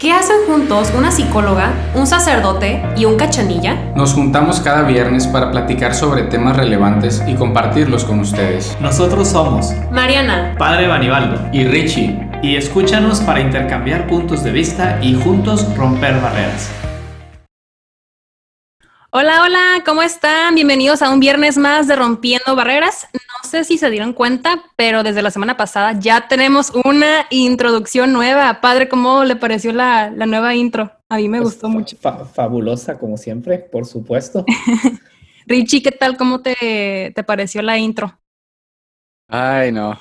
¿Qué hacen juntos una psicóloga, un sacerdote y un cachanilla? Nos juntamos cada viernes para platicar sobre temas relevantes y compartirlos con ustedes. Nosotros somos Mariana, Padre Banibaldo Y Richie, y escúchanos para intercambiar puntos de vista y juntos romper barreras. Hola, hola, ¿cómo están? Bienvenidos a un viernes más de Rompiendo Barreras. No sé si se dieron cuenta, pero desde la semana pasada ya tenemos una introducción nueva. Padre, ¿cómo le pareció la, la nueva intro? A mí me Pues, gustó fa- mucho. fa- fabulosa, como siempre, por supuesto. Richie, ¿qué tal? ¿Cómo te, te pareció la intro? Ay, no.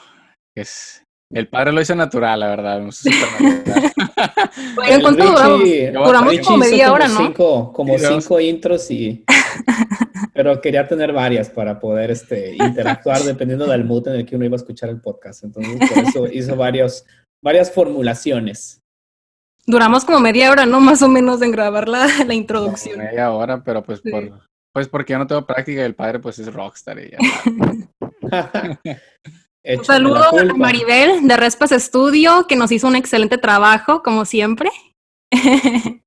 Es... El padre lo hizo natural, la verdad. no sé si fue natural. Oigan, ¿cuánto duramos? Richie- Duramos Richie como media como hora, ¿no? Cinco, como Sí, cinco intros y... Pero quería tener varias para poder este, interactuar dependiendo del mood en el que uno iba a escuchar el podcast. Entonces, por eso hizo varios, varias formulaciones. Duramos como media hora, ¿no? Más o menos en grabar la, la Como introducción. media hora, pero pues Sí. por... Pues porque yo no tengo práctica y el padre pues es rockstar y ya. Un Échame saludo a. Maribel de Respas Studio, que nos hizo un excelente trabajo, como siempre.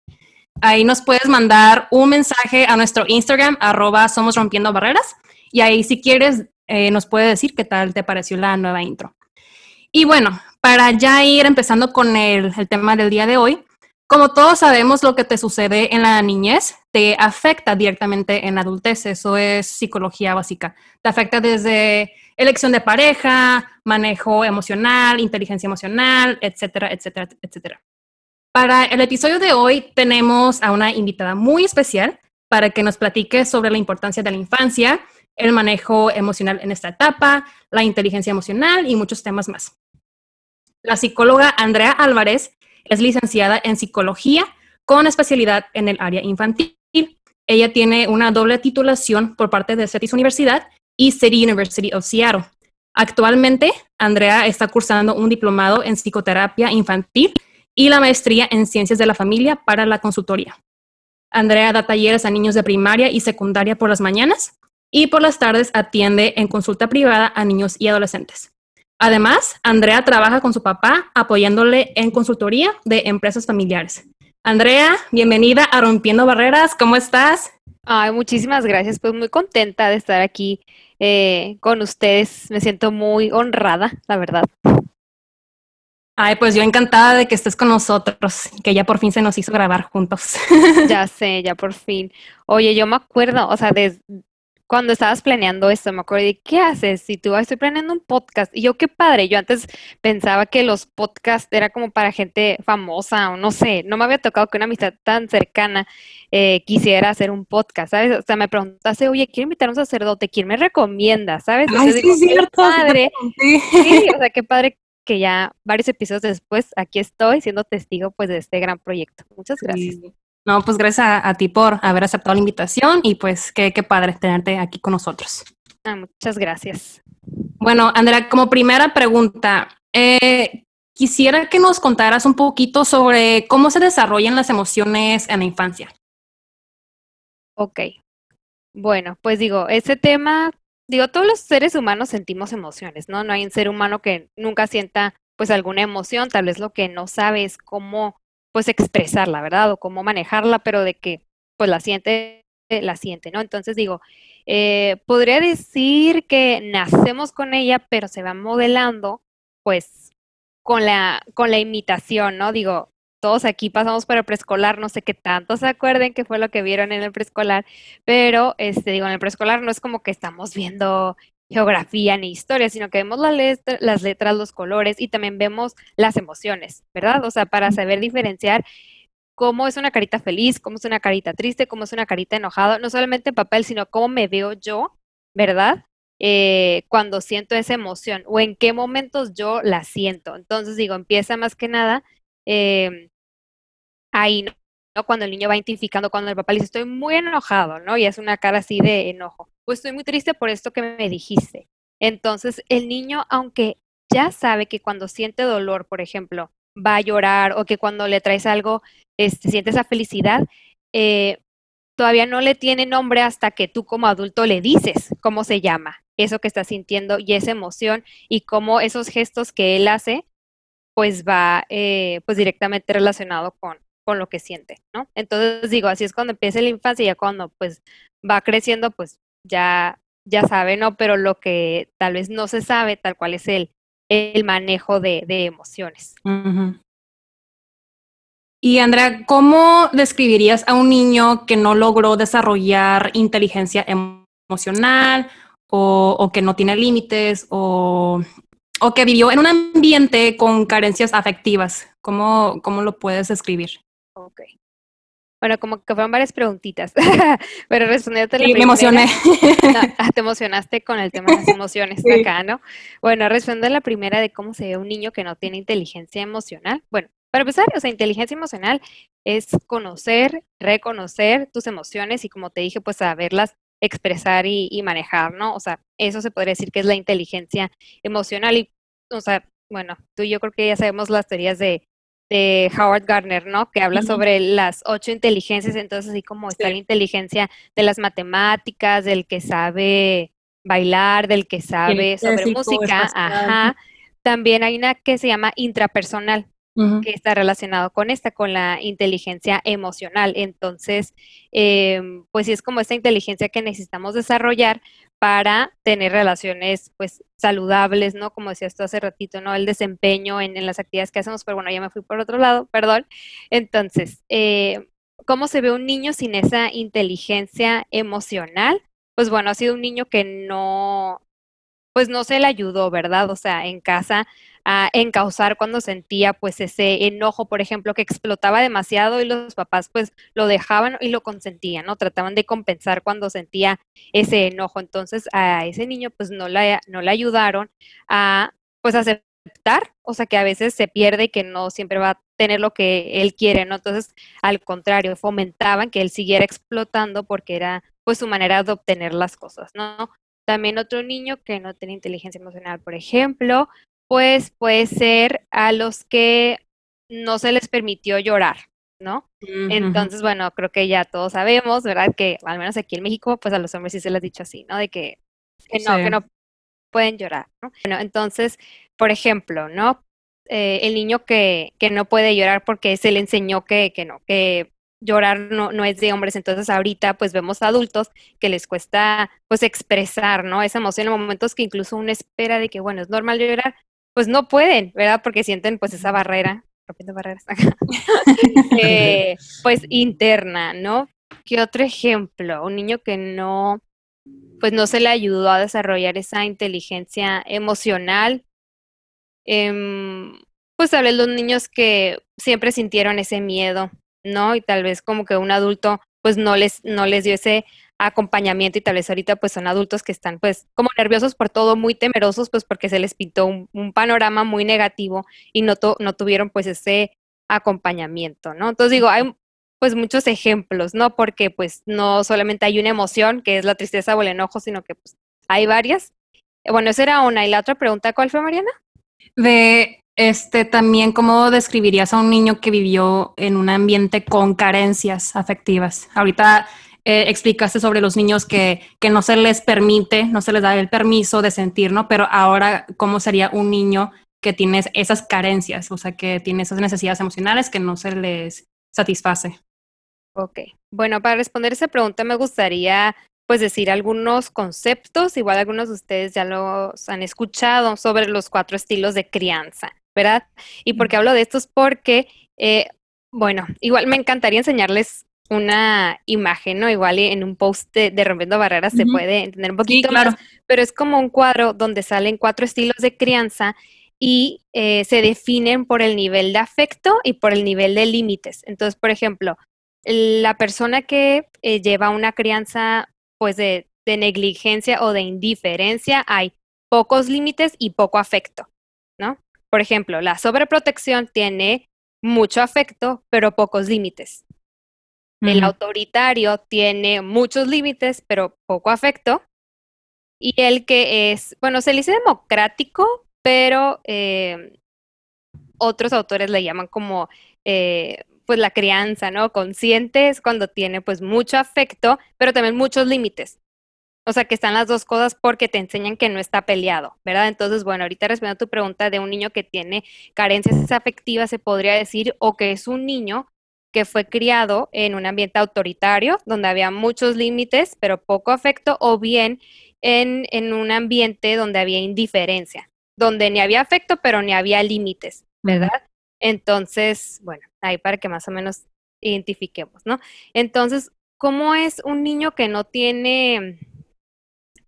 ahí nos puedes mandar un mensaje a nuestro Instagram, arroba Somos Rompiendo Barreras, y ahí si quieres eh, nos puede decir qué tal te pareció la nueva intro. Y bueno, para ya ir empezando con el, el tema del día de hoy, como todos sabemos, lo que te sucede en la niñez te afecta directamente en la adultez. Eso es psicología básica. Te afecta desde elección de pareja, manejo emocional, inteligencia emocional, etcétera, etcétera, etcétera. Para el episodio de hoy tenemos a una invitada muy especial para que nos platique sobre la importancia de la infancia, el manejo emocional en esta etapa, la inteligencia emocional y muchos temas más. La psicóloga Andrea Álvarez es licenciada en psicología con especialidad en el área infantil. Ella tiene una doble titulación por parte de CETIS Universidad y City University of Seattle. Actualmente, Andrea está cursando un diplomado en psicoterapia infantil y la maestría en ciencias de la familia para la consultoría. Andrea da talleres a niños de primaria y secundaria por las mañanas y por las tardes atiende en consulta privada a niños y adolescentes. Además, Andrea trabaja con su papá apoyándole en consultoría de empresas familiares. Andrea, bienvenida a Rompiendo Barreras, ¿cómo estás? Ay, muchísimas gracias. Pues muy contenta de estar aquí eh, con ustedes. Me siento muy honrada, la verdad. Ay, pues yo encantada de que estés con nosotros, que ya por fin se nos hizo grabar juntos. Ya sé, ya por fin. Oye, yo me acuerdo, o sea, de cuando estabas planeando esto, me acuerdo de ¿qué haces? Si tú "Ay, estoy planeando un podcast. Y yo, qué padre. Yo antes pensaba que los podcasts era como para gente famosa o no sé. No me había tocado que una amistad tan cercana eh, quisiera hacer un podcast, ¿sabes? O sea, me preguntaste, oye, quiero invitar a un sacerdote, ¿quién me recomienda? ¿Sabes? Ay, Entonces sí, digo, qué cierto. sí te padre. pregunté. Sí, o sea, qué padre que ya varios episodios después aquí estoy siendo testigo pues de este gran proyecto. Muchas gracias. Sí. No, pues gracias a, a ti por haber aceptado la invitación y pues qué, qué padre tenerte aquí con nosotros. Ah, muchas gracias. Bueno, Andrea, como primera pregunta, eh, quisiera que nos contaras un poquito sobre cómo se desarrollan las emociones en la infancia. Ok. Bueno, pues digo, ese tema, digo, todos los seres humanos sentimos emociones, ¿no? No hay un ser humano que nunca sienta pues alguna emoción, tal vez lo que no sabe es cómo pues expresarla, ¿verdad? O cómo manejarla, pero de que pues la siente, la siente, ¿no? Entonces digo, eh, podría decir que nacemos con ella, pero se va modelando pues con la, con la imitación, ¿no? Digo, todos aquí pasamos por el preescolar, no sé qué tanto se acuerden qué fue lo que vieron en el preescolar, pero este, digo, en el preescolar no es como que estamos viendo geografía ni historia, sino que vemos la letra- las letras, los colores y también vemos las emociones, ¿verdad? O sea, para saber diferenciar cómo es una carita feliz, cómo es una carita triste, cómo es una carita enojada, no solamente en papel, sino cómo me veo yo, ¿verdad? Eh, cuando siento esa emoción o en qué momentos yo la siento. Entonces, digo, empieza más que nada em, ahí, ¿no? ¿No? Cuando el niño va identificando, cuando el papá le dice, estoy muy enojado, ¿no? Y es una cara así de enojo. O estoy muy triste por esto que me dijiste. Entonces, el niño, aunque ya sabe que cuando siente dolor, por ejemplo, va a llorar o que cuando le traes algo, este, siente esa felicidad, eh, todavía no le tiene nombre hasta que tú como adulto le dices cómo se llama, eso que está sintiendo y esa emoción y cómo esos gestos que él hace pues va eh, pues directamente relacionado con, con lo que siente, ¿no? Entonces digo, así es cuando empieza la infancia y ya cuando pues va creciendo, pues ya, ya sabe, ¿no? Pero lo que tal vez no se sabe, tal cual es el, el manejo de, emociones. Y Andrea, ¿cómo describirías a un niño que no logró desarrollar inteligencia emocional o, que no tiene límites o, o, que vivió en un ambiente con carencias afectivas? ¿Cómo, cómo lo puedes describir? Ok. Bueno, como que fueron varias preguntitas, pero respondiéndote la sí, primera, me emocioné. No, te emocionaste con el tema de las emociones Sí. acá, ¿no? Bueno, respondiendo a la primera de cómo se ve un niño que no tiene inteligencia emocional. Bueno, para empezar, o sea, inteligencia emocional es conocer, reconocer tus emociones y como te dije, pues saberlas expresar y, y manejar, ¿no? O sea, eso se podría decir que es la inteligencia emocional y, o sea, bueno, tú y yo creo que ya sabemos las teorías de, de Howard Gardner, ¿no? Que habla sobre las ocho inteligencias, entonces así como está Sí. la inteligencia de las matemáticas, del que sabe bailar, del que sabe sobre música, ajá. También hay una que se llama intrapersonal, que está relacionado con esta, con la inteligencia emocional. Entonces, em, pues sí es como esta inteligencia que necesitamos desarrollar para tener relaciones pues saludables, ¿no? Como decías tú hace ratito, ¿no? El desempeño en, en las actividades que hacemos, pero bueno, ya me fui por otro lado, perdón. Entonces, eh, ¿cómo se ve un niño sin esa inteligencia emocional? Pues bueno, ha sido un niño que no, pues no se le ayudó, ¿verdad? O sea, en casa a encauzar cuando sentía pues ese enojo, por ejemplo, que explotaba demasiado y los papás pues lo dejaban y lo consentían, ¿no? Trataban de compensar cuando sentía ese enojo. Entonces a ese niño pues no le, no le ayudaron a pues aceptar, o sea, que a veces se pierde y que no siempre va a tener lo que él quiere, ¿no? Entonces, al contrario, fomentaban que él siguiera explotando porque era pues su manera de obtener las cosas, ¿no? También otro niño que no tiene inteligencia emocional, por ejemplo, pues puede ser a los que no se les permitió llorar, ¿no? Entonces, bueno, creo que ya todos sabemos, ¿verdad? Que al menos aquí en México, pues a los hombres sí se les ha dicho así, ¿no? De que, que no, Sí. que no pueden llorar, ¿no? Bueno, entonces, por ejemplo, ¿no? Eh, el niño que, que no puede llorar porque se le enseñó que, que no, que llorar no, no es de hombres, entonces ahorita pues vemos adultos que les cuesta pues expresar, ¿no? Esa emoción en momentos que incluso uno espera de que, bueno, es normal llorar, pues no pueden, ¿verdad? Porque sienten pues esa barrera, rompiendo barreras, eh, pues interna, ¿no? ¿Qué otro ejemplo? Un niño que no, pues no se le ayudó a desarrollar esa inteligencia emocional. Em, pues tal vez los niños que siempre sintieron ese miedo, ¿no? Y tal vez como que un adulto pues no les, no les dio ese acompañamiento y tal vez ahorita pues son adultos que están pues como nerviosos por todo, muy temerosos pues porque se les pintó un, panorama muy negativo y no, tu- no tuvieron pues ese acompañamiento, ¿no? Entonces digo, hay pues muchos ejemplos, ¿no? Porque pues no solamente hay una emoción que es la tristeza o el enojo, sino que pues hay varias. Bueno, esa era una. ¿Y la otra pregunta cuál fue, Mariana? De este también, ¿cómo describirías a un niño que vivió en un ambiente con carencias afectivas? Ahorita eh, explicaste sobre los niños que, que no se les permite, no se les da el permiso de sentir, ¿no? Pero ahora, ¿cómo sería un niño que tiene esas carencias? O sea, que tiene esas necesidades emocionales que no se les satisface. Ok. Bueno, para responder esa pregunta me gustaría pues decir algunos conceptos, igual algunos de ustedes ya los han escuchado sobre los cuatro estilos de crianza, ¿verdad? ¿Y por qué hablo de estos? Porque, eh, bueno, igual me encantaría enseñarles una imagen, ¿no? Igual en un post de, de Rompiendo Barreras se puede entender un Sí, poquito claro. más, pero es como un cuadro donde salen cuatro estilos de crianza y eh, se definen por el nivel de afecto y por el nivel de límites. Entonces, por ejemplo, la persona que eh, lleva una crianza pues de, de negligencia o de indiferencia, hay pocos límites y poco afecto, ¿no? Por ejemplo, la sobreprotección tiene mucho afecto, pero pocos límites. El autoritario tiene muchos límites, pero poco afecto. Y el que es, bueno, se le dice democrático, pero eh, otros autores le llaman como, eh, pues la crianza, ¿no? Consciente es cuando tiene pues mucho afecto, pero también muchos límites. O sea, que están las dos cosas porque te enseñan que no está peleado, ¿verdad? Entonces, bueno, ahorita respondiendo a tu pregunta de un niño que tiene carencias afectivas, se podría decir, o que es un niño que fue criado en un ambiente autoritario, donde había muchos límites, pero poco afecto, o bien en, en un ambiente donde había indiferencia, donde ni había afecto, pero ni había límites, ¿verdad? Entonces, bueno, ahí para que más o menos identifiquemos, ¿no? Entonces, ¿cómo es un niño que no tiene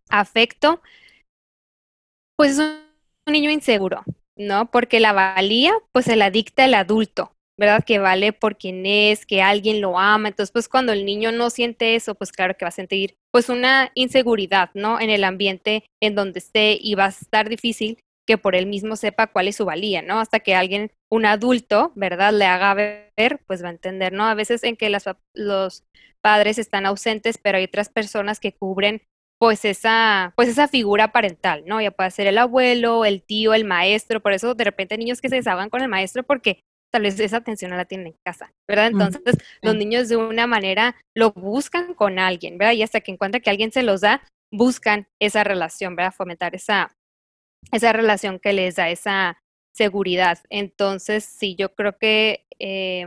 afecto, pues es un niño inseguro, ¿no? Porque la valía, pues se la dicta el adulto, ¿verdad? Que vale por quien es, que alguien lo ama. Entonces, pues cuando el niño no siente eso, pues claro que va a sentir pues una inseguridad, ¿no? En el ambiente en donde esté y va a estar difícil que por él mismo sepa cuál es su valía, ¿no? Hasta que alguien, un adulto, ¿verdad? Le haga ver, pues va a entender, ¿no? A veces en que las, los padres están ausentes, pero hay otras personas que cubren pues esa, pues esa figura parental, ¿no? Ya puede ser el abuelo, el tío, el maestro, por eso de repente niños que se desahogan con el maestro porque tal vez esa atención no la tienen en casa, ¿verdad? Entonces los niños de una manera lo buscan con alguien, ¿verdad? Y hasta que encuentran que alguien se los da, buscan esa relación, ¿verdad? Fomentar esa, esa relación que les da esa seguridad. Entonces, sí, yo creo que eh,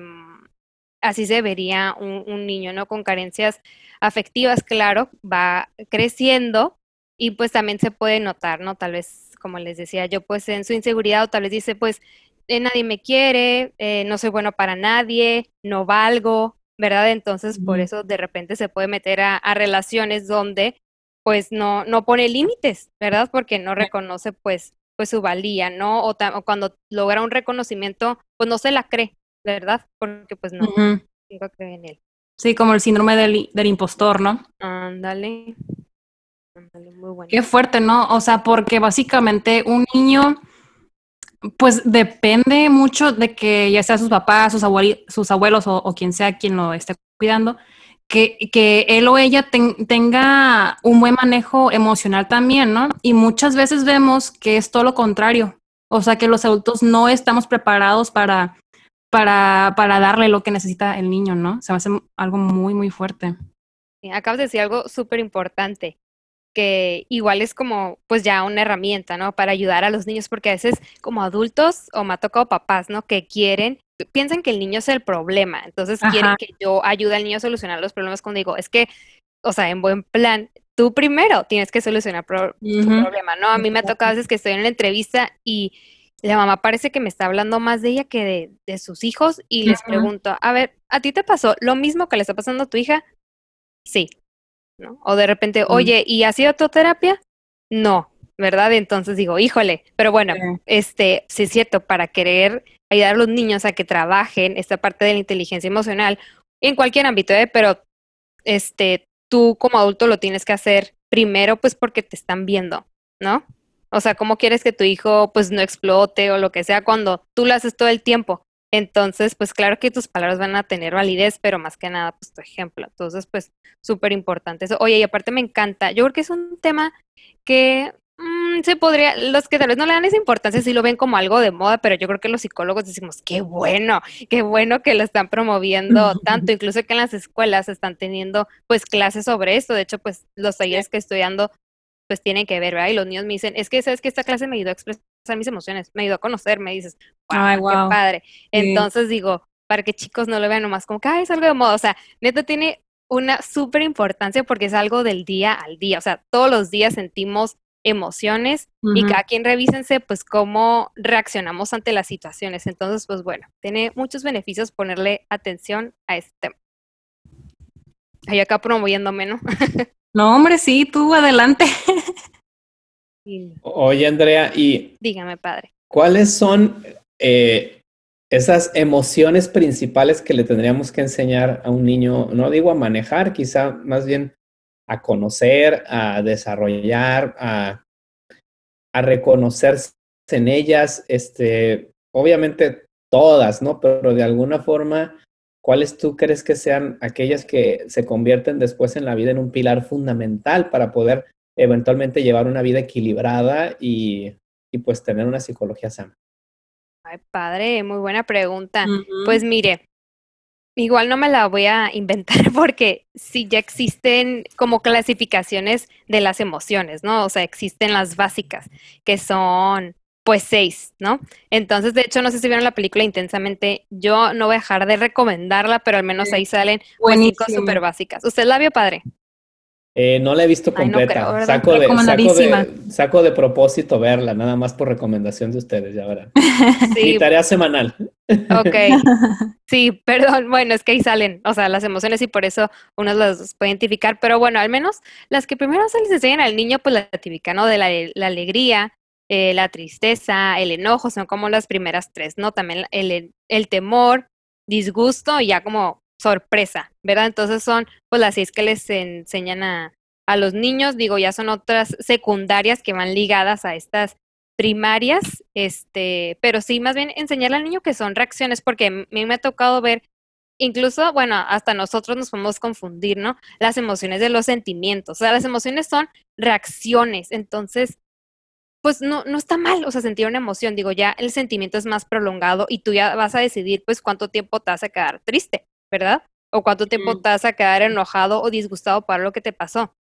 así se vería un, niño, ¿no? Con carencias afectivas, claro, va creciendo y pues también se puede notar, ¿no? Tal vez, como les decía yo, pues en su inseguridad o tal vez dice, pues eh, nadie me quiere, eh, no soy bueno para nadie, no valgo, ¿verdad? Entonces, por eso de repente se puede meter a, relaciones donde pues no, no pone límites, ¿verdad? Porque no reconoce pues, pues su valía, ¿no? O, o, cuando logra un reconocimiento, pues no se la cree, ¿verdad? Porque pues no, uh en él. Sí, como el síndrome del, del impostor, ¿no? Ándale. Ándale, muy bueno. Qué fuerte, ¿no? O sea, porque básicamente un niño, pues depende mucho de que ya sea sus papás, sus, sus abuelos o, quien sea quien lo esté cuidando, que, que él o ella tenga un buen manejo emocional también, ¿no? Y muchas veces vemos que es todo lo contrario. O sea, que los adultos no estamos preparados para para, para darle lo que necesita el niño, ¿no? Se me hace algo muy, muy fuerte. acabas de decir algo súper importante, que igual es como, pues ya una herramienta, ¿no? Para ayudar a los niños, porque a veces como adultos, o me ha tocado papás, ¿no? Que quieren, piensan que el niño es el problema, entonces quieren que yo ayude al niño a solucionar los problemas cuando digo, es que, o sea, en buen plan, tú primero tienes que solucionar pro problema, ¿no? A mí me ha tocado a veces que estoy en la entrevista y la mamá parece que me está hablando más de ella que de, sus hijos y les pregunto, a ver, ¿a ti te pasó lo mismo que le está pasando a tu hija? Sí. ¿No? O de repente, oye, ¿y ha sido tu terapia? No, ¿verdad? Entonces digo, híjole, pero bueno, este, sí es cierto, para querer ayudar a los niños a que trabajen esta parte de la inteligencia emocional en cualquier ámbito, ¿eh? pero este, tú como adulto lo tienes que hacer primero, pues porque te están viendo, ¿no? O sea, ¿cómo quieres que tu hijo pues no explote o lo que sea cuando tú lo haces todo el tiempo? Entonces, pues claro que tus palabras van a tener validez, pero más que nada, pues tu ejemplo. Entonces, pues súper importante eso. Oye, y aparte me encanta, yo creo que es un tema que mm, se podría, los que tal vez no le dan esa importancia sí lo ven como algo de moda, pero yo creo que los psicólogos decimos, qué bueno, qué bueno que lo están promoviendo tanto, incluso que en las escuelas están teniendo pues clases sobre esto. De hecho, pues los talleres que estoy dando pues tiene que ver, ¿verdad? Y los niños me dicen, es que sabes que esta clase me ayudó a expresar mis emociones, me ayudó a conocer, me dices, wow, qué padre. Entonces digo, para que chicos no lo vean nomás como que, es algo de moda, o sea, neta tiene una súper importancia porque es algo del día al día, o sea, todos los días sentimos emociones y cada quien revísense pues cómo reaccionamos ante las situaciones. Entonces, pues bueno, tiene muchos beneficios ponerle atención a este tema. Ahí acá promoviéndome, ¿no? No, hombre, sí, tú adelante. Oye, Andrea, y... Dígame, padre. ¿Cuáles son eh, esas emociones principales que le tendríamos que enseñar a un niño? No digo a manejar, quizá más bien a conocer, a desarrollar, a, a reconocerse en ellas, este, obviamente todas, ¿no? Pero de alguna forma ¿cuáles tú crees que sean aquellas que se convierten después en la vida en un pilar fundamental para poder eventualmente llevar una vida equilibrada y, pues tener una psicología sana? Ay, padre, muy buena pregunta. Pues mire, igual no me la voy a inventar porque sí ya existen como clasificaciones de las emociones, ¿no? O sea, existen las básicas, que son pues seis, ¿no? Entonces, de hecho, no sé si vieron la película intensamente, yo no voy a dejar de recomendarla, pero al menos ahí salen pues, cinco súper básicas. ¿Usted la vio, padre? Eh, no la he visto completa. saco, de, saco, de, saco, de, propósito verla, nada más por recomendación de ustedes, ya verán. Mi tarea semanal. Ok. Sí, perdón. Bueno, es que ahí salen, o sea, las emociones y por eso uno las puede identificar. Pero bueno, al menos las que primero se les enseñan al niño, pues la típica, ¿no? De la, la alegría, eh, la tristeza, el enojo, son como las primeras tres, ¿no? También el, el temor, disgusto y ya como sorpresa, ¿verdad? Entonces son pues las seis que les enseñan a, a los niños, digo, ya son otras secundarias que van ligadas a estas primarias, este, pero sí, más bien enseñarle al niño que son reacciones, porque a mí me ha tocado ver, incluso, bueno, hasta nosotros nos podemos confundir, ¿no? Las emociones de los sentimientos, o sea, las emociones son reacciones, entonces, pues no, no está mal, o sea, sentir una emoción, digo, ya el sentimiento es más prolongado y tú ya vas a decidir, pues, cuánto tiempo te vas a quedar triste. ¿verdad? O cuánto tiempo mm. te vas a quedar enojado o disgustado por lo que te pasó.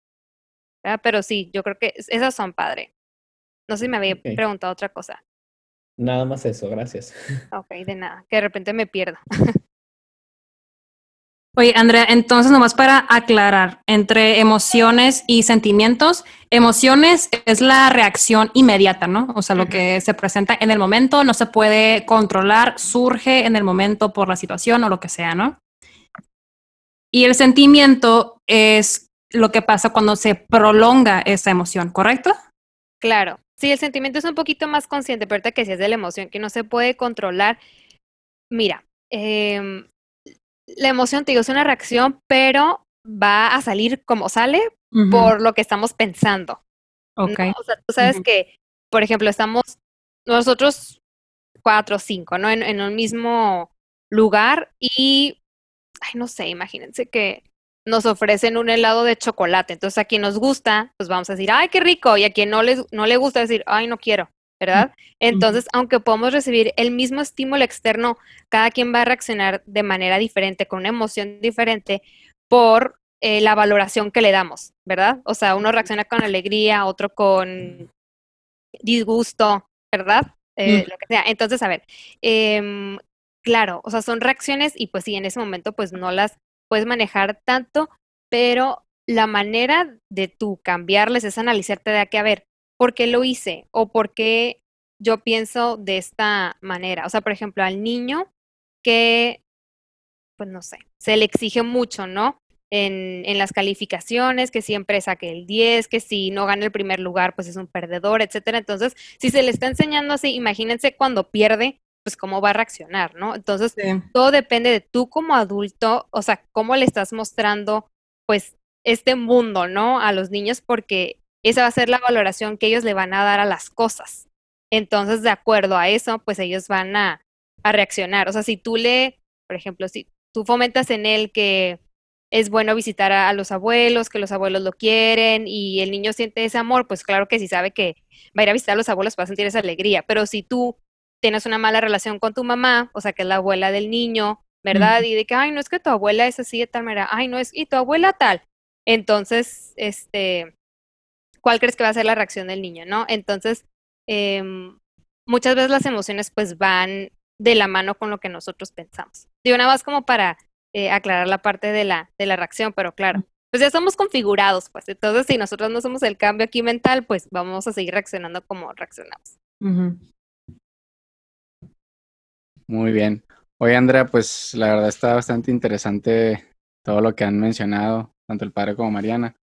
¿verdad? Pero sí, yo creo que esas son padre. No sé si me había preguntado otra cosa. Nada más eso, gracias. Ok, de nada, que de repente me pierdo. Oye, Andrea, entonces nomás para aclarar, entre emociones y sentimientos, emociones es la reacción inmediata, ¿no? O sea, lo que se presenta en el momento no se puede controlar, surge en el momento por la situación o lo que sea, ¿no? Y el sentimiento es lo que pasa cuando se prolonga esa emoción, ¿correcto? Claro. Sí, el sentimiento es un poquito más consciente, pero que si es de la emoción que no se puede controlar. Mira, eh, la emoción, te digo, es una reacción, pero va a salir como sale por lo que estamos pensando. Ok. O sea, tú sabes que, por ejemplo, estamos nosotros cuatro o cinco, ¿no? En, en un mismo lugar y ay, no sé, imagínense que nos ofrecen un helado de chocolate. Entonces, a quien nos gusta, pues vamos a decir, ay, qué rico. Y a quien no, les, no le gusta decir, ay, no quiero, ¿verdad? Entonces, aunque podemos recibir el mismo estímulo externo, cada quien va a reaccionar de manera diferente, con una emoción diferente, por eh, la valoración que le damos, ¿verdad? O sea, uno reacciona con alegría, otro con disgusto, ¿verdad? Eh, lo que sea. Entonces, a ver, eh, claro, o sea, son reacciones y pues sí, en ese momento pues no las puedes manejar tanto, pero la manera de tú cambiarles es analizarte de aquí a ver, ¿por qué lo hice? O por qué yo pienso de esta manera. O sea, por ejemplo, al niño que, pues no sé, se le exige mucho, ¿no? En, en, las calificaciones, que siempre saque el 10, que si no gana el primer lugar, pues es un perdedor, etcétera. Entonces, si se le está enseñando así, imagínense cuando pierde, pues cómo va a reaccionar, ¿no? Entonces, todo depende de tú como adulto, o sea, cómo le estás mostrando, pues, este mundo, ¿no? A los niños, porque esa va a ser la valoración que ellos le van a dar a las cosas. Entonces, de acuerdo a eso, pues ellos van a, a reaccionar. O sea, si tú le, por ejemplo, si tú fomentas en él que es bueno visitar a, a, los abuelos, que los abuelos lo quieren y el niño siente ese amor, pues claro que si sabe que va a ir a visitar a los abuelos va a sentir esa alegría. Pero si tú tienes una mala relación con tu mamá, o sea, que es la abuela del niño, ¿verdad? Y de que, ay, no es que tu abuela es así de tal manera, ay, no es, y tu abuela tal. Entonces, este, ¿cuál crees que va a ser la reacción del niño, no? Entonces, eh, muchas veces las emociones pues van de la mano con lo que nosotros pensamos. Digo, nada más como para eh, aclarar la parte de la, de la reacción, pero claro, pues ya somos configurados, pues entonces si nosotros no somos el cambio aquí mental, pues vamos a seguir reaccionando como reaccionamos. Muy bien. Oye, Andrea, pues la verdad está bastante interesante todo lo que han mencionado, tanto el padre como Mariana.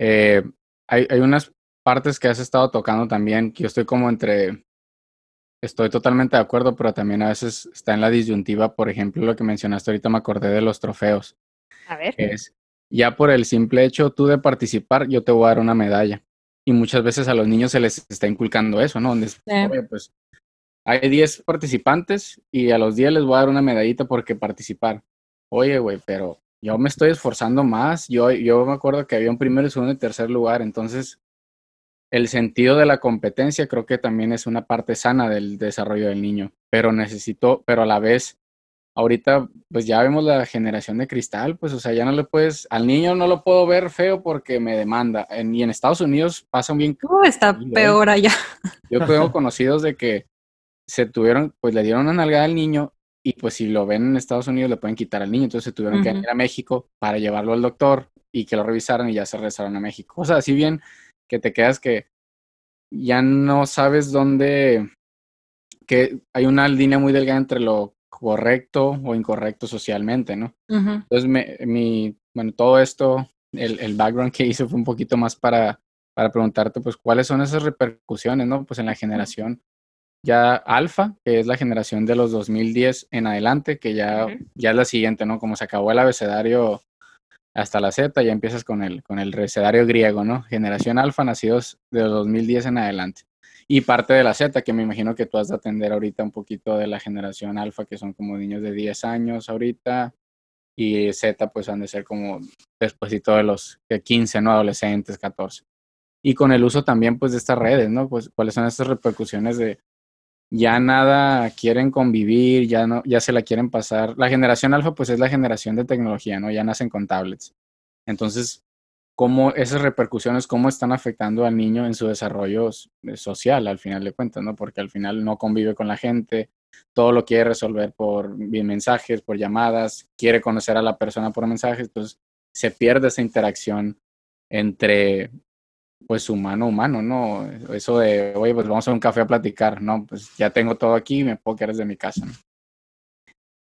Eh, hay, hay unas partes que has estado tocando también, que yo estoy como entre, estoy totalmente de acuerdo, pero también a veces está en la disyuntiva, por ejemplo, lo que mencionaste ahorita me acordé de los trofeos. A ver. Es, ya por el simple hecho tú de participar, yo te voy a dar una medalla. Y muchas veces a los niños se les está inculcando eso, ¿no? Donde, oye, pues hay 10 participantes y a los 10 les voy a dar una medallita porque participar. Oye, güey, pero yo me estoy esforzando más. Yo, yo me acuerdo que había un primero, segundo y tercer lugar. Entonces, el sentido de la competencia creo que también es una parte sana del desarrollo del niño. Pero necesito, pero a la vez ahorita pues ya vemos la generación de cristal, pues o sea, ya no le puedes, al niño no lo puedo ver feo porque me demanda. y en Estados Unidos pasa bien. Uh, está peor allá. Yo tengo conocidos de que se tuvieron, pues le dieron una nalgada al niño y pues si lo ven en Estados Unidos le pueden quitar al niño, entonces se tuvieron que ir a México para llevarlo al doctor y que lo revisaran y ya se regresaron a México. O sea, si bien que te quedas que ya no sabes dónde, que hay una línea muy delgada entre lo correcto o incorrecto socialmente, ¿no? Entonces, me, mi, bueno, todo esto, el, el, background que hice fue un poquito más para, para preguntarte, pues, cuáles son esas repercusiones, ¿no? Pues en la generación ya alfa, que es la generación de los 2010 en adelante, que ya, ya es la siguiente, ¿no? Como se acabó el abecedario hasta la Z, ya empiezas con el, con el abecedario griego, ¿no? Generación alfa, nacidos de los 2010 en adelante y parte de la Z, que me imagino que tú has de atender ahorita un poquito de la generación alfa, que son como niños de 10 años ahorita, y Z pues han de ser como despuésito de los de 15, ¿no? Adolescentes, 14. Y con el uso también pues de estas redes, ¿no? Pues cuáles son estas repercusiones de ya nada quieren convivir, ya no, ya se la quieren pasar. La generación alfa pues es la generación de tecnología, ¿no? Ya nacen con tablets. Entonces, cómo esas repercusiones, cómo están afectando al niño en su desarrollo eh, social, al final de cuentas, ¿no? Porque al final no convive con la gente, todo lo quiere resolver por mensajes, por llamadas, quiere conocer a la persona por mensajes, entonces se pierde esa interacción entre, pues, humano humano, ¿no? Eso de, oye, pues vamos a un café a platicar, ¿no? Pues ya tengo todo aquí, me puedo quedar desde mi casa, ¿no?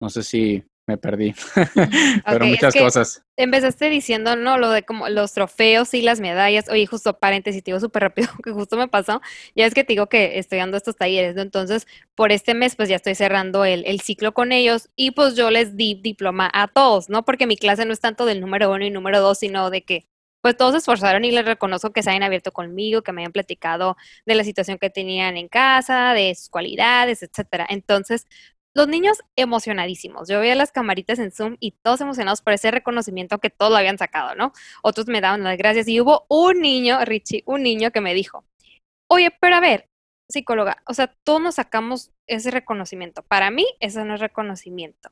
No sé si me perdí. Pero muchas cosas. Empezaste diciendo, ¿no? Lo de como los trofeos y las medallas. Oye, justo paréntesis, digo súper rápido, que justo me pasó. Ya es que te digo que estoy dando estos talleres, ¿no? Entonces, por este mes, pues ya estoy cerrando el, el ciclo con ellos y pues yo les di diploma a todos, ¿no? Porque mi clase no es tanto del número uno y número dos, sino de que pues todos se esforzaron y les reconozco que se hayan abierto conmigo, que me hayan platicado de la situación que tenían en casa, de sus cualidades, etcétera. Entonces, los niños emocionadísimos. Yo veía las camaritas en Zoom y todos emocionados por ese reconocimiento que todos lo habían sacado, ¿no? Otros me daban las gracias y hubo un niño, Richie, un niño que me dijo, oye, pero a ver, psicóloga, o sea, todos nos sacamos ese reconocimiento. Para mí, eso no es reconocimiento.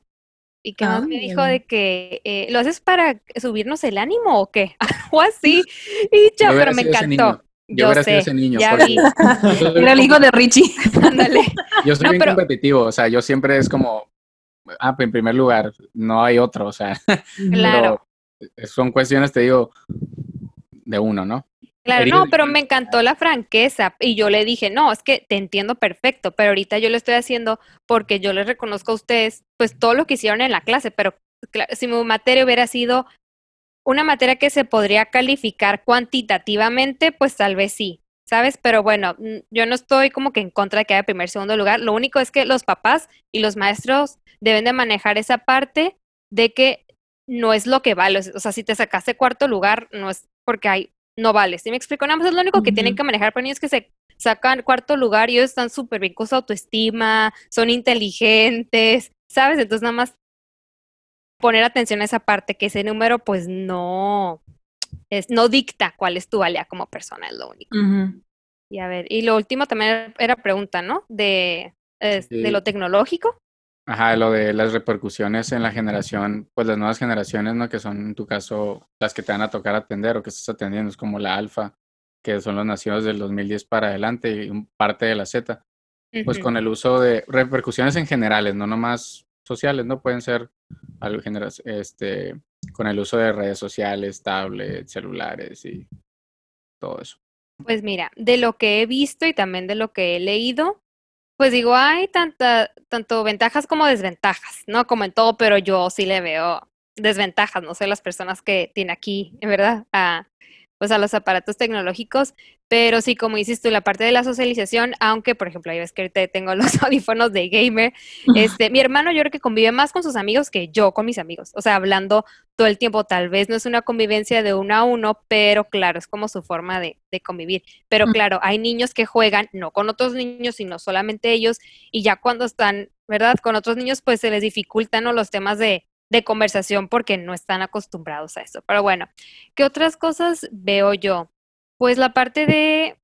Y que más me dijo de que eh, lo haces para subirnos el ánimo o qué, o así. Y ya, pero me encantó. Yo, hubiera sido ese niño. Era el hijo de Richie. Ándale. Yo soy bien competitivo, o sea, yo siempre es como, ah, en primer lugar, no hay otro, o sea. Claro. son cuestiones, te digo, de uno, ¿no? Claro, no, pero me encantó la franqueza y yo le dije, no, es que te entiendo perfecto, pero ahorita yo lo estoy haciendo porque yo les reconozco a ustedes, pues todo lo que hicieron en la clase, pero si mi materia hubiera sido una materia que se podría calificar cuantitativamente, pues tal vez sí, ¿sabes? Pero bueno, yo no estoy como que en contra de que haya primer, segundo lugar. Lo único es que los papás y los maestros deben de manejar esa parte de que no es lo que vale. O sea, si te sacaste cuarto lugar, no es porque hay, no vale. ¿Sí me explico? Nada más es lo único que tienen que manejar para niños que se sacan cuarto lugar y ellos están súper bien con su autoestima, son inteligentes, ¿sabes? Entonces nada más poner atención a esa parte, que ese número pues no, es, no dicta cuál es tu valía como persona, es lo único. Y a ver, y lo último también era pregunta, ¿no? De, de lo tecnológico. Ajá, lo de las repercusiones en la generación, pues las nuevas generaciones, ¿no? Que son en tu caso las que te van a tocar atender o que estás atendiendo, es como la alfa, que son los nacidos del 2010 para adelante y parte de la Z. Pues con el uso de repercusiones en generales, no nomás sociales, ¿no? Pueden ser algo este, con el uso de redes sociales, tablets, celulares y todo eso. Pues mira, de lo que he visto y también de lo que he leído, pues digo, hay tanta, tanto ventajas como desventajas, ¿no? Como en todo, pero yo sí le veo desventajas, no sé, las personas que tienen aquí, en verdad, a, pues a los aparatos tecnológicos, pero sí, como dices tú, la parte de la socialización, aunque, por ejemplo, ahí ves que ahorita tengo los audífonos de gamer, este, mi hermano yo creo que convive más con sus amigos que yo con mis amigos, o sea, hablando todo el tiempo, tal vez no es una convivencia de uno a uno, pero claro, es como su forma de, de convivir. Pero claro, hay niños que juegan no con otros niños, sino solamente ellos, y ya cuando están, ¿verdad? Con otros niños, pues se les dificultan los temas de, de conversación porque no están acostumbrados a eso. Pero bueno, ¿qué otras cosas veo yo? Pues la parte de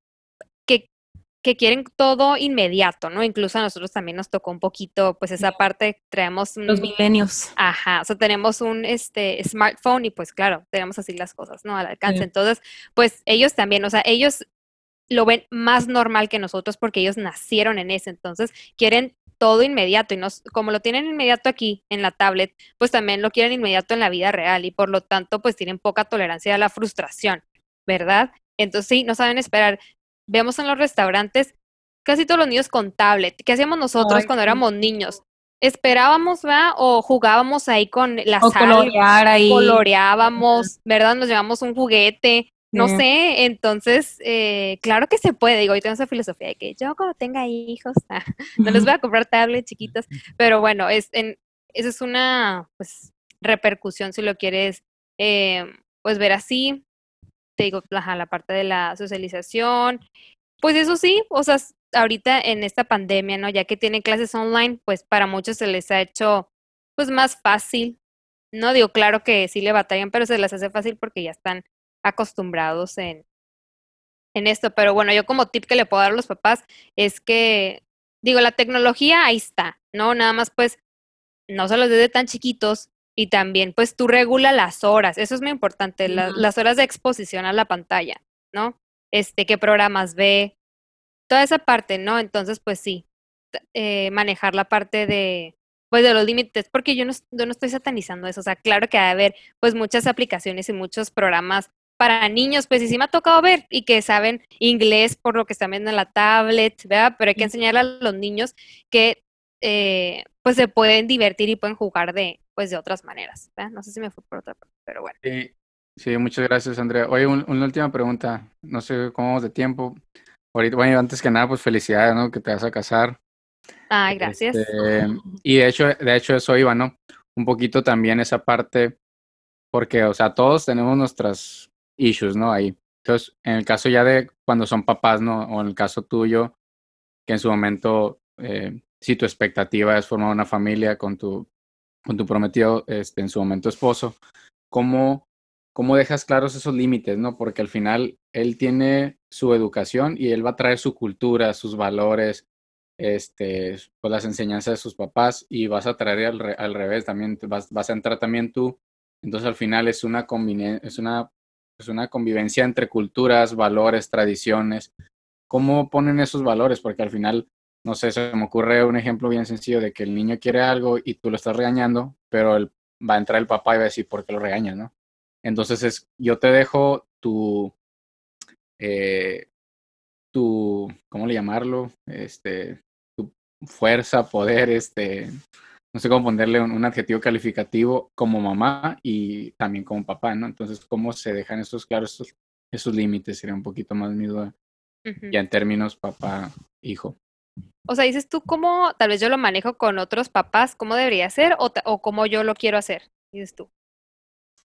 que, que quieren todo inmediato, ¿no? Incluso a nosotros también nos tocó un poquito, pues esa parte, traemos los milenios. Ajá, o sea, tenemos un este smartphone y pues claro, tenemos así las cosas, ¿no? Al alcance. Entonces, pues ellos también, o sea, ellos lo ven más normal que nosotros porque ellos nacieron en ese, entonces quieren todo inmediato y nos, como lo tienen inmediato aquí en la tablet, pues también lo quieren inmediato en la vida real y por lo tanto pues tienen poca tolerancia a la frustración, ¿verdad? Entonces sí, no saben esperar vemos en los restaurantes casi todos los niños con tablet. ¿Qué hacíamos nosotros cuando éramos niños? Esperábamos, ¿verdad? O jugábamos ahí con la o Colorear ahí. Coloreábamos, ¿verdad? Nos llevamos un juguete. No sé, entonces, eh, claro que se puede. Digo, hoy tengo esa filosofía de que yo cuando tenga hijos, ah, no les voy a comprar tablets chiquitas, pero bueno, es en, esa es una pues repercusión si lo quieres eh, pues ver así te digo, la parte de la socialización. Pues eso sí, o sea, ahorita en esta pandemia, ¿no? Ya que tienen clases online, pues para muchos se les ha hecho pues más fácil. No digo, claro que sí le batallan, pero se les hace fácil porque ya están acostumbrados en, en esto. Pero bueno, yo como tip que le puedo dar a los papás es que, digo, la tecnología ahí está, ¿no? Nada más pues no se los desde tan chiquitos y también, pues tú regula las horas, eso es muy importante, las horas de exposición a la pantalla, ¿no? Este, qué programas ve, toda esa parte, ¿no? Entonces, pues sí, eh, manejar la parte de, pues de los límites, porque yo no, yo no estoy satanizando eso, o sea, claro que hay haber, pues muchas aplicaciones y muchos programas para niños, pues sí me ha tocado ver y que saben inglés por lo que están viendo en la tablet, ¿verdad? Pero hay que enseñarle a los niños que eh, pues se pueden divertir y pueden jugar de, pues de otras maneras. No sé si me fue por otra parte, pero bueno. Sí, sí muchas gracias, Andrea. Oye, una última pregunta. No sé cómo vamos de tiempo. Ahorita, bueno, antes que nada, pues felicidades, ¿no? Que te vas a casar. Ay, gracias. Este, y de hecho, de hecho, eso iba, ¿no? Un poquito también esa parte, porque, o sea, todos tenemos nuestras issues, ¿no? Ahí. Entonces, en el caso ya de cuando son papás, ¿no? O en el caso tuyo, que en su momento, eh, si tu expectativa es formar una familia con tu con tu prometido, este, en su momento esposo, ¿cómo, cómo dejas claros esos límites, ¿no? Porque al final él tiene su educación y él va a traer su cultura, sus valores, este, pues las enseñanzas de sus papás y vas a traer al, al revés también, vas, vas, a entrar también tú. Entonces al final es una, es una, es una convivencia entre culturas, valores, tradiciones. ¿Cómo ponen esos valores? Porque al final no sé, se me ocurre un ejemplo bien sencillo de que el niño quiere algo y tú lo estás regañando, pero va a entrar el papá y va a decir, ¿por qué lo regañas, no? Entonces es, yo te dejo tu, eh, tu, ¿cómo le llamarlo? Este, tu fuerza, poder, este, no sé cómo ponerle un, adjetivo calificativo como mamá y también como papá, ¿no? Entonces, ¿cómo se dejan esos claros, esos, esos límites? Sería un poquito más mi duda. Ya en términos papá-hijo. O sea, dices tú cómo, tal vez yo lo manejo con otros papás, cómo debería ser o, o cómo yo lo quiero hacer, dices tú.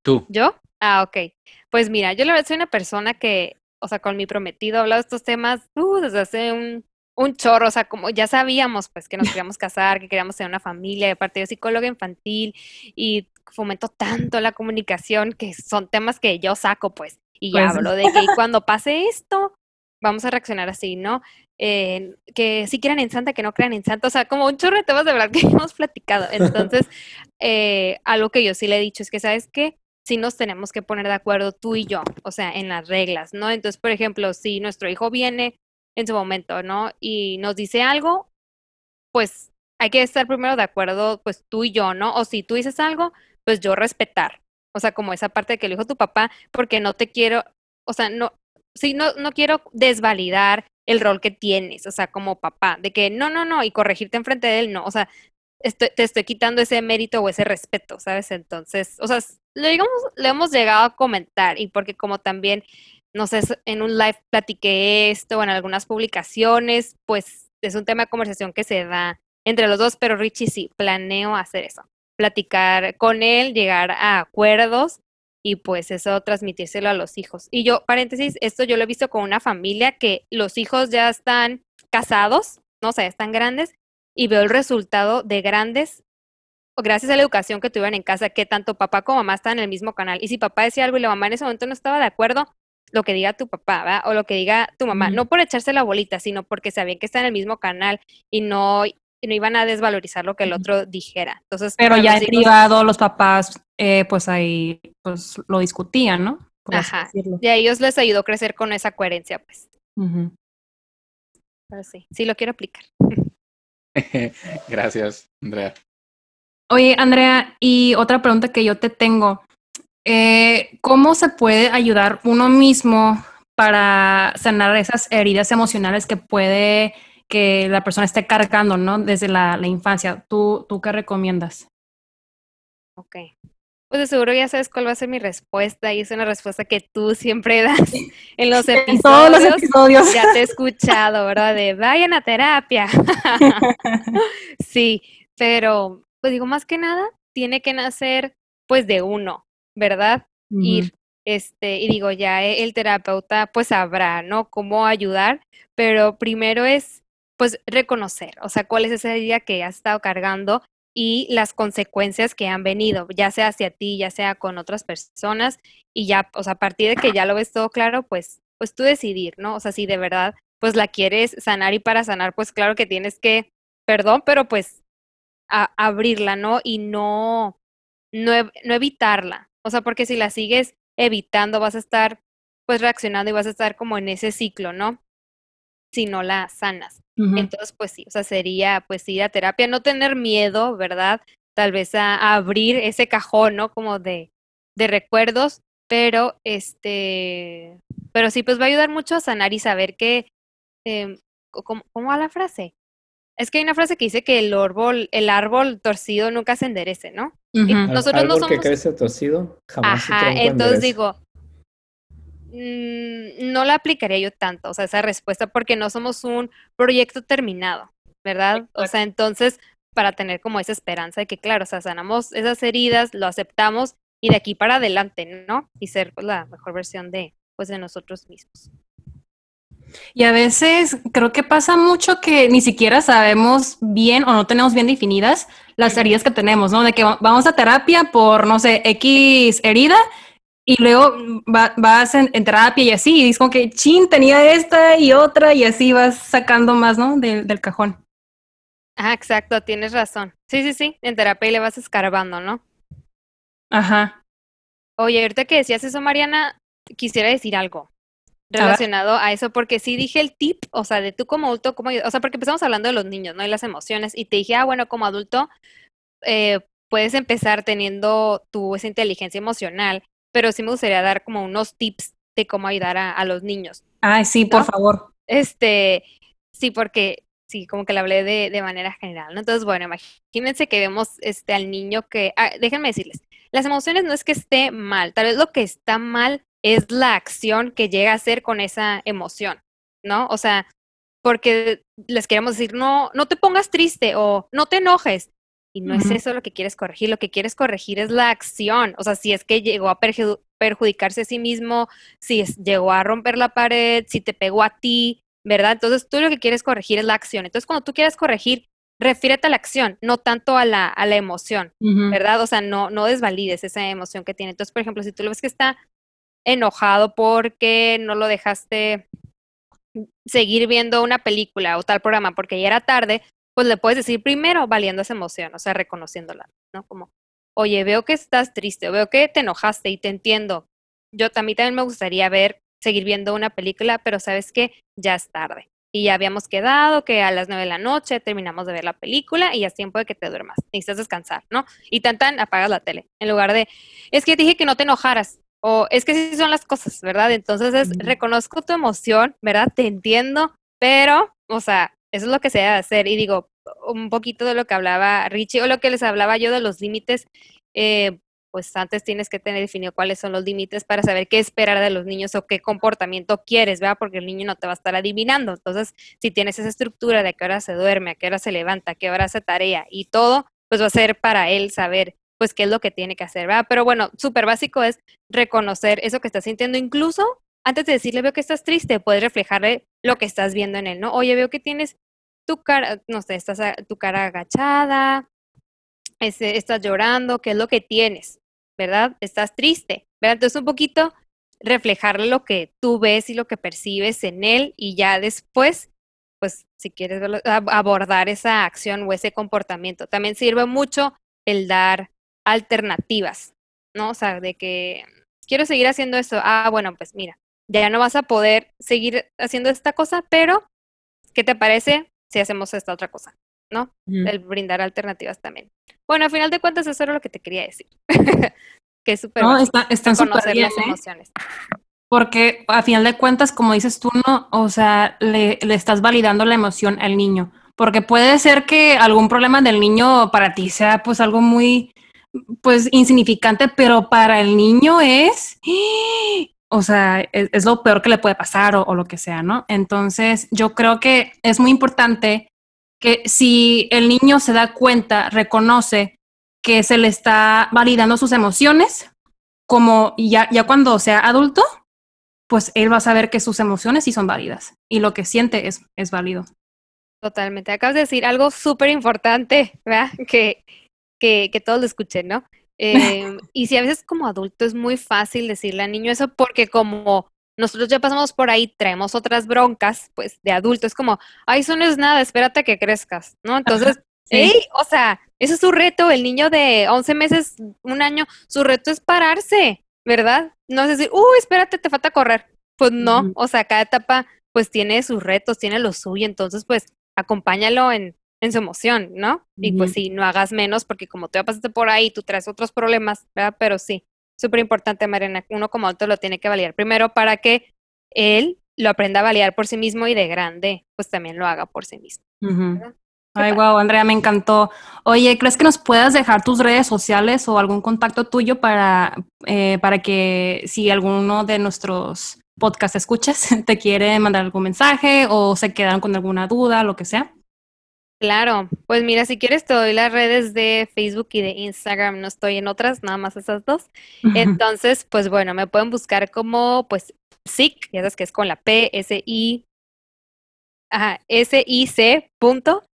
¿Tú? ¿Yo? Ah, ok. Pues mira, yo la verdad soy una persona que, o sea, con mi prometido he hablado de estos temas uh, desde hace un, un chorro, o sea, como ya sabíamos, pues, que nos queríamos casar, que queríamos tener una familia, de parte de psicóloga infantil y fomento tanto la comunicación que son temas que yo saco, pues, y ya pues hablo de que cuando pase esto, vamos a reaccionar así, ¿no? Eh, que sí crean en Santa, que no crean en Santa, o sea, como un chorro de temas de verdad que hemos platicado. Entonces, eh, algo que yo sí le he dicho es que, ¿sabes qué? Sí nos tenemos que poner de acuerdo tú y yo, o sea, en las reglas, ¿no? Entonces, por ejemplo, si nuestro hijo viene en su momento, ¿no? Y nos dice algo, pues hay que estar primero de acuerdo, pues tú y yo, ¿no? O si tú dices algo, pues yo respetar. O sea, como esa parte de que lo dijo tu papá, porque no te quiero, o sea, no, sí, no, no quiero desvalidar el rol que tienes, o sea, como papá, de que no, no, no, y corregirte enfrente de él, no, o sea, te estoy quitando ese mérito o ese respeto, ¿sabes? Entonces, o sea, le, digamos, le hemos llegado a comentar y porque como también, no sé, en un live platiqué esto en algunas publicaciones, pues es un tema de conversación que se da entre los dos, pero Richie sí, planeo hacer eso, platicar con él, llegar a acuerdos y pues eso transmitírselo a los hijos. Y yo, paréntesis, esto yo lo he visto con una familia que los hijos ya están casados, no sé, están grandes, y veo el resultado de grandes, gracias a la educación que tuvieron en casa, que tanto papá como mamá están en el mismo canal. Y si papá decía algo y la mamá en ese momento no estaba de acuerdo, lo que diga tu papá, ¿verdad? O lo que diga tu mamá, no por echarse la bolita, sino porque sabían que está en el mismo canal y no, no iban a desvalorizar lo que el otro dijera. Entonces, pero ya en privado los papás, eh, pues ahí, pues lo discutían, ¿no? Ajá. Y a ellos les ayudó a crecer con esa coherencia, pues. Pero sí, sí lo quiero aplicar. Gracias, Andrea. Oye, Andrea, y otra pregunta que yo te tengo. Eh, ¿Cómo se puede ayudar uno mismo para sanar esas heridas emocionales que puede que la persona esté cargando, ¿no? Desde la, infancia. ¿Tú, ¿Tú qué recomiendas? Ok. Pues de seguro ya sabes cuál va a ser mi respuesta y es una respuesta que tú siempre das en los episodios. En todos los episodios. Ya te he escuchado, ¿verdad? De vayan a terapia. sí, pero pues digo, más que nada, tiene que nacer pues de uno, ¿verdad? Ir, este, y digo, ya e, el terapeuta pues sabrá, ¿no? Cómo ayudar, pero primero es pues reconocer, o sea, cuál es esa herida que has estado cargando y las consecuencias que han venido, ya sea hacia ti, ya sea con otras personas, y ya, o sea, a partir de que ya lo ves todo claro, pues, pues tú decidir, ¿no? O sea, si de verdad, pues la quieres sanar y para sanar, pues claro que tienes que, perdón, pero pues abrirla, ¿no? Y no, no, no evitarla. O sea, porque si la sigues evitando, vas a estar pues reaccionando y vas a estar como en ese ciclo, ¿no? Si no la sanas. Entonces, pues sí, o sea, sería pues ir a terapia, no tener miedo, ¿verdad? Tal vez a, abrir ese cajón, ¿no? Como de, de recuerdos, pero este, pero sí, pues va a ayudar mucho a sanar y saber que, eh, ¿cómo, ¿cómo va la frase? Es que hay una frase que dice que el árbol, el árbol torcido nunca se enderece, ¿no? Nosotros no somos... que crece torcido jamás Ajá, entonces digo, mm, no la aplicaría yo tanto, o sea, esa respuesta, porque no somos un proyecto terminado, ¿verdad? O sea, entonces, para tener como esa esperanza de que, claro, o sea, sanamos esas heridas, lo aceptamos y de aquí para adelante, ¿no? Y ser pues, la mejor versión de, pues, de nosotros mismos. Y a veces creo que pasa mucho que ni siquiera sabemos bien o no tenemos bien definidas las heridas que tenemos, ¿no? De que vamos a terapia por, no sé, X herida y luego vas en, terapia y así, y es como que, chin, tenía esta y otra y así vas sacando más, ¿no? Del, del cajón. Ah, exacto, tienes razón. Sí, sí, sí, en terapia y le vas escarbando, ¿no? Ajá. Oye, ahorita que decías eso, Mariana, quisiera decir algo relacionado a, eso, porque sí dije el tip, o sea, de tú como adulto, como, o sea, porque empezamos hablando de los niños, ¿no? Y las emociones, y te dije, ah, bueno, como adulto, eh, puedes empezar teniendo tu esa inteligencia emocional, pero sí me gustaría dar como unos tips de cómo ayudar a, los niños. Ay, sí, por favor. Este, sí, porque sí, como que le hablé de, de manera general, ¿no? Entonces, bueno, imagínense que vemos este al niño que, ah, déjenme decirles, las emociones no es que esté mal, tal vez lo que está mal es la acción que llega a ser con esa emoción, ¿no? O sea, porque les queremos decir, no, no te pongas triste o no te enojes. Y no es eso lo que quieres corregir, lo que quieres corregir es la acción. O sea, si es que llegó a perjudicarse a sí mismo, si llegó a romper la pared, si te pegó a ti, ¿verdad? Entonces tú lo que quieres corregir es la acción. Entonces cuando tú quieres corregir, refiérete a la acción, no tanto a la, a la emoción, ¿verdad? O sea, no, no desvalides esa emoción que tiene. Entonces, por ejemplo, si tú lo ves que está enojado porque no lo dejaste seguir viendo una película o tal programa porque ya era tarde, pues le puedes decir primero valiendo esa emoción, o sea, reconociéndola, ¿no? Como, oye, veo que estás triste, veo que te enojaste y te entiendo. Yo también, también me gustaría ver, seguir viendo una película, pero sabes que ya es tarde. Y ya habíamos quedado que a las nueve de la noche terminamos de ver la película y ya es tiempo de que te duermas. Necesitas descansar, ¿no? Y tan tan apagas la tele. En lugar de, es que dije que no te enojaras. O es que sí son las cosas, ¿verdad? Entonces es, reconozco tu emoción, ¿verdad? Te entiendo, pero, o sea, eso es lo que se debe hacer. Y digo, un poquito de lo que hablaba Richie o lo que les hablaba yo de los límites, eh, pues antes tienes que tener definido cuáles son los límites para saber qué esperar de los niños o qué comportamiento quieres, ¿verdad? Porque el niño no te va a estar adivinando. Entonces, si tienes esa estructura de a qué hora se duerme, a qué hora se levanta, a qué hora hace tarea y todo, pues va a ser para él saber pues qué es lo que tiene que hacer, ¿verdad? Pero bueno, súper básico es reconocer eso que estás sintiendo, incluso antes de decirle veo que estás triste, puedes reflejarle lo que estás viendo en él, ¿no? Oye, veo que tienes tu cara, no sé, estás tu cara agachada, estás llorando, ¿qué es lo que tienes? ¿Verdad? Estás triste, ¿verdad? Entonces un poquito reflejar lo que tú ves y lo que percibes en él y ya después, pues si quieres abordar esa acción o ese comportamiento. También sirve mucho el dar alternativas, ¿no? O sea, de que quiero seguir haciendo esto. Ah, bueno, pues mira, ya no vas a poder seguir haciendo esta cosa, pero ¿qué te parece si hacemos esta otra cosa? ¿No? El brindar alternativas también. Bueno, al final de cuentas, eso era lo que te quería decir. que es súper no, está, están conocer las ¿eh? emociones. Porque a final de cuentas, como dices tú, no, o sea, le, le estás validando la emoción al niño. Porque puede ser que algún problema del niño para ti sea pues algo muy, pues insignificante, pero para el niño es, o sea, es, lo peor que le puede pasar o, lo que sea, ¿no? Entonces, yo creo que es muy importante que si el niño se da cuenta, reconoce que se le está validando sus emociones, como ya, ya cuando sea adulto, pues él va a saber que sus emociones sí son válidas y lo que siente es, es válido. Totalmente. Acabas de decir algo súper importante, ¿verdad? Que, que, que todos lo escuchen, ¿no? Eh, y si a veces como adulto es muy fácil decirle al niño eso porque como nosotros ya pasamos por ahí, traemos otras broncas, pues de adulto, es como, ay, eso no es nada, espérate que crezcas, ¿no? Entonces, sí. o sea, ese es su reto, el niño de 11 meses, un año, su reto es pararse, ¿verdad? No es decir, uy, espérate, te falta correr. Pues no, o sea, cada etapa pues tiene sus retos, tiene lo suyo, entonces pues acompáñalo en, en su emoción, ¿no? Y pues sí, no hagas menos porque como tú ya pasaste por ahí, tú traes otros problemas, ¿verdad? Pero sí, súper importante, Mariana, uno como adulto lo tiene que validar primero para que él lo aprenda a validar por sí mismo y de grande, pues también lo haga por sí mismo. Ay, wow, Andrea, me encantó. Oye, ¿crees que nos puedas dejar tus redes sociales o algún contacto tuyo para, eh, para que si alguno de nuestros podcast escuchas te quiere mandar algún mensaje o se quedan con alguna duda, lo que sea? Claro, pues mira, si quieres te doy las redes de Facebook y de Instagram, no estoy en otras, nada más esas dos. Entonces, pues bueno, me pueden buscar como pues SIC, ya sabes que es con la P, S I ajá, S I C punto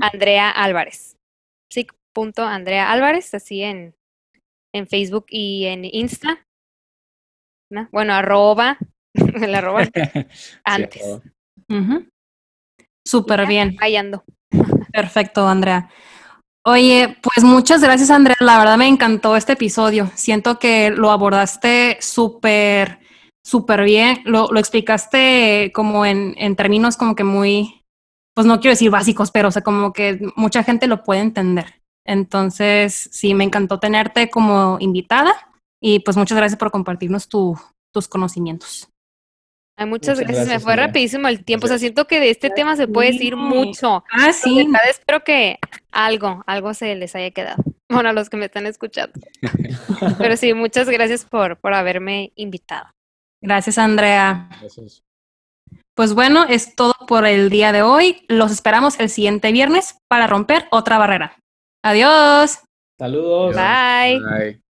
Andrea Álvarez. SIC punto Andrea Álvarez, así en en Facebook y en Insta. Bueno, arroba el arroba antes. Súper bien. Ahí ando. Perfecto, Andrea. Oye, pues muchas gracias, Andrea. La verdad me encantó este episodio. Siento que lo abordaste súper, súper bien. Lo, lo, explicaste como en, en términos como que muy, pues no quiero decir básicos, pero o sea, como que mucha gente lo puede entender. Entonces, sí, me encantó tenerte como invitada y pues muchas gracias por compartirnos tu, tus conocimientos. Ay, muchas, gracias. Me fue rapidísimo el tiempo. O sea, siento que de este tema se puede decir mucho. Ah, sí. espero que algo, algo se les haya quedado. Bueno, a los que me están escuchando. Pero sí, muchas gracias por, por haberme invitado. Gracias, Andrea. Gracias. Pues bueno, es todo por el día de hoy. Los esperamos el siguiente viernes para romper otra barrera. Adiós. Saludos. Bye. Bye.